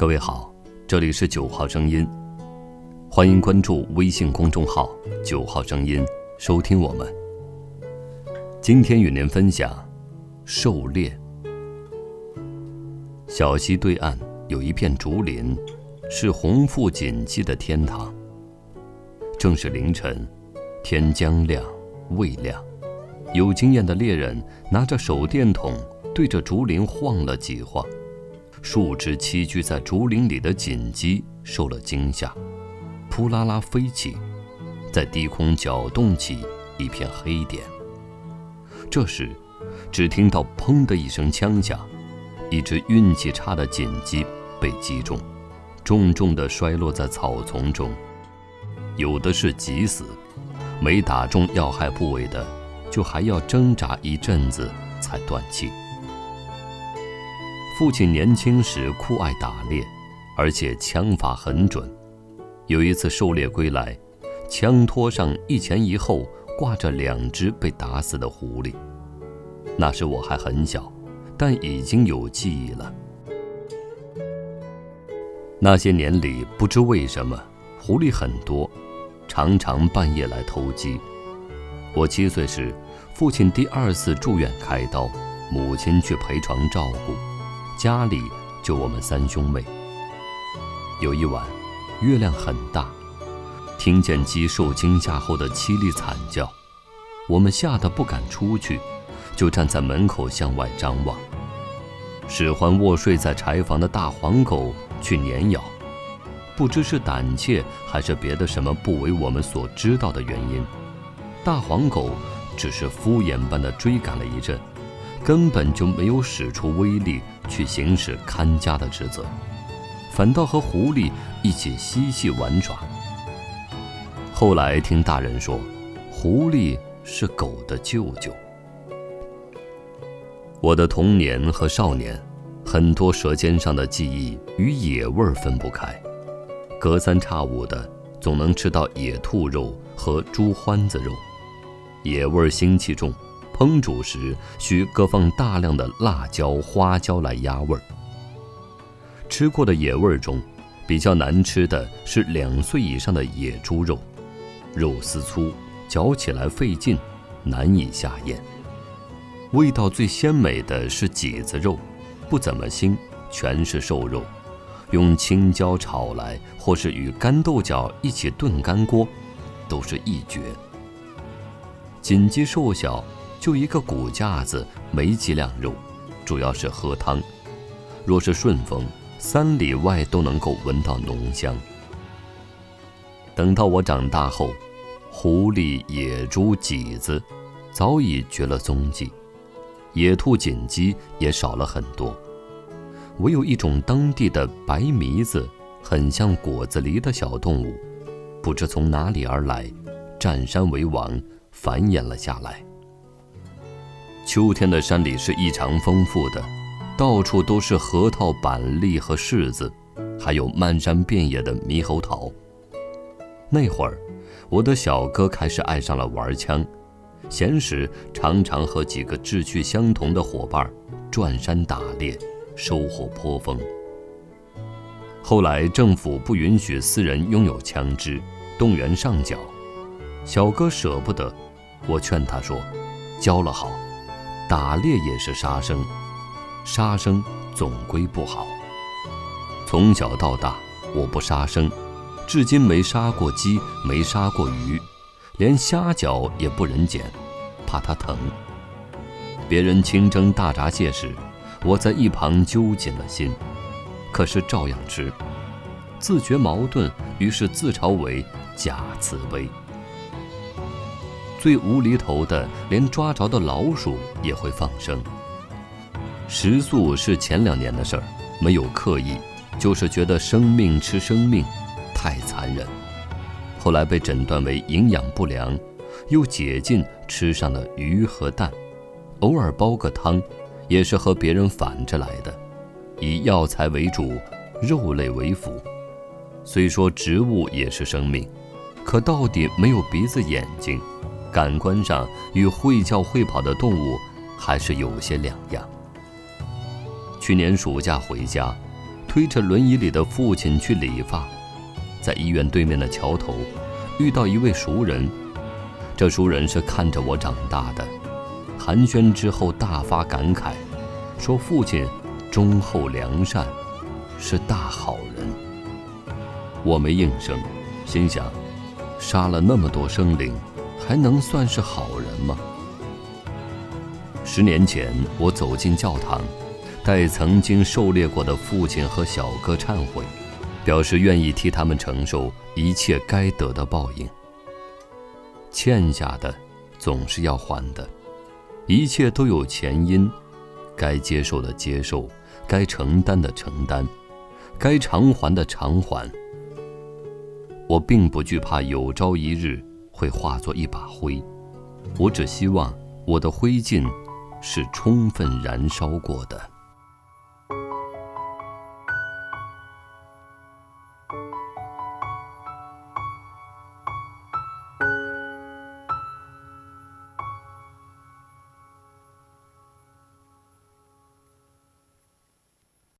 各位好，这里是九号声音，欢迎关注微信公众号“九号声音”，收听我们。今天与您分享狩猎。小溪对岸有一片竹林，是红腹锦鸡的天堂。正是凌晨，天将亮未亮，有经验的猎人拿着手电筒对着竹林晃了几晃。数只栖居在竹林里的锦鸡受了惊吓，扑啦啦飞起，在低空搅动起一片黑点。这时，只听到“砰”的一声枪响，一只运气差的锦鸡被击中，重重地摔落在草丛中。有的是急死，没打中要害部位的，就还要挣扎一阵子才断气。父亲年轻时酷爱打猎，而且枪法很准。有一次狩猎归来，枪托上一前一后挂着两只被打死的狐狸。那时我还很小，但已经有记忆了。那些年里，不知为什么，狐狸很多，常常半夜来偷鸡。我七岁时，父亲第二次住院开刀，母亲去陪床照顾。家里就我们三兄妹。有一晚，月亮很大，听见鸡受惊吓后的凄厉惨叫，我们吓得不敢出去，就站在门口向外张望。使唤卧睡在柴房的大黄狗去撵咬，不知是胆怯还是别的什么不为我们所知道的原因，大黄狗只是敷衍般的追赶了一阵。根本就没有使出威力去行使看家的职责，反倒和狐狸一起嬉戏玩耍。后来听大人说，狐狸是狗的舅舅。我的童年和少年，很多舌尖上的记忆与野味分不开，隔三差五的总能吃到野兔肉和猪獾子肉，野味腥气重。烹煮时需各放大量的辣椒、花椒来压味儿。吃过的野味中，比较难吃的是两岁以上的野猪肉，肉丝粗，嚼起来费劲，难以下咽。味道最鲜美的是脊子肉，不怎么腥，全是瘦肉，用青椒炒来，或是与干豆角一起炖干锅，都是一绝。锦鸡瘦小。就一个骨架子，没几两肉，主要是喝汤。若是顺风，三里外都能够闻到浓香。等到我长大后，狐狸、野猪、麂子早已绝了踪迹，野兔、锦鸡也少了很多，唯有一种当地的白麋子，很像果子狸的小动物，不知从哪里而来，占山为王，繁衍了下来。秋天的山里是异常丰富的，到处都是核桃、板栗和柿子，还有漫山遍野的猕猴桃。那会儿，我的小哥开始爱上了玩枪，闲时常常和几个志趣相同的伙伴转山打猎，收获颇丰。后来政府不允许私人拥有枪支，动员上缴，小哥舍不得，我劝他说：“交了好。”打猎也是杀生，杀生总归不好。从小到大，我不杀生，至今没杀过鸡，没杀过鱼，连虾饺也不忍捡，怕它疼。别人清蒸大闸蟹时，我在一旁揪紧了心，可是照样吃，自觉矛盾，于是自嘲为假慈悲。最无厘头的，连抓着的老鼠也会放生。食素是前两年的事儿，没有刻意，就是觉得生命吃生命，太残忍。后来被诊断为营养不良，又解禁吃上了鱼和蛋，偶尔煲个汤，也是和别人反着来的，以药材为主，肉类为辅。虽说植物也是生命，可到底没有鼻子眼睛。感官上与会叫会跑的动物还是有些两样。去年暑假回家，推着轮椅里的父亲去理发，在医院对面的桥头，遇到一位熟人。这熟人是看着我长大的，寒暄之后大发感慨，说父亲忠厚良善，是大好人。我没应声，心想，杀了那么多生灵，还能算是好人吗？十年前，我走进教堂，代曾经狩猎过的父亲和小哥忏悔，表示愿意替他们承受一切该得的报应。欠下的，总是要还的，一切都有前因，该接受的接受，该承担的承担，该偿还的偿还。我并不惧怕有朝一日会化作一把灰。我只希望我的灰烬是充分燃烧过的。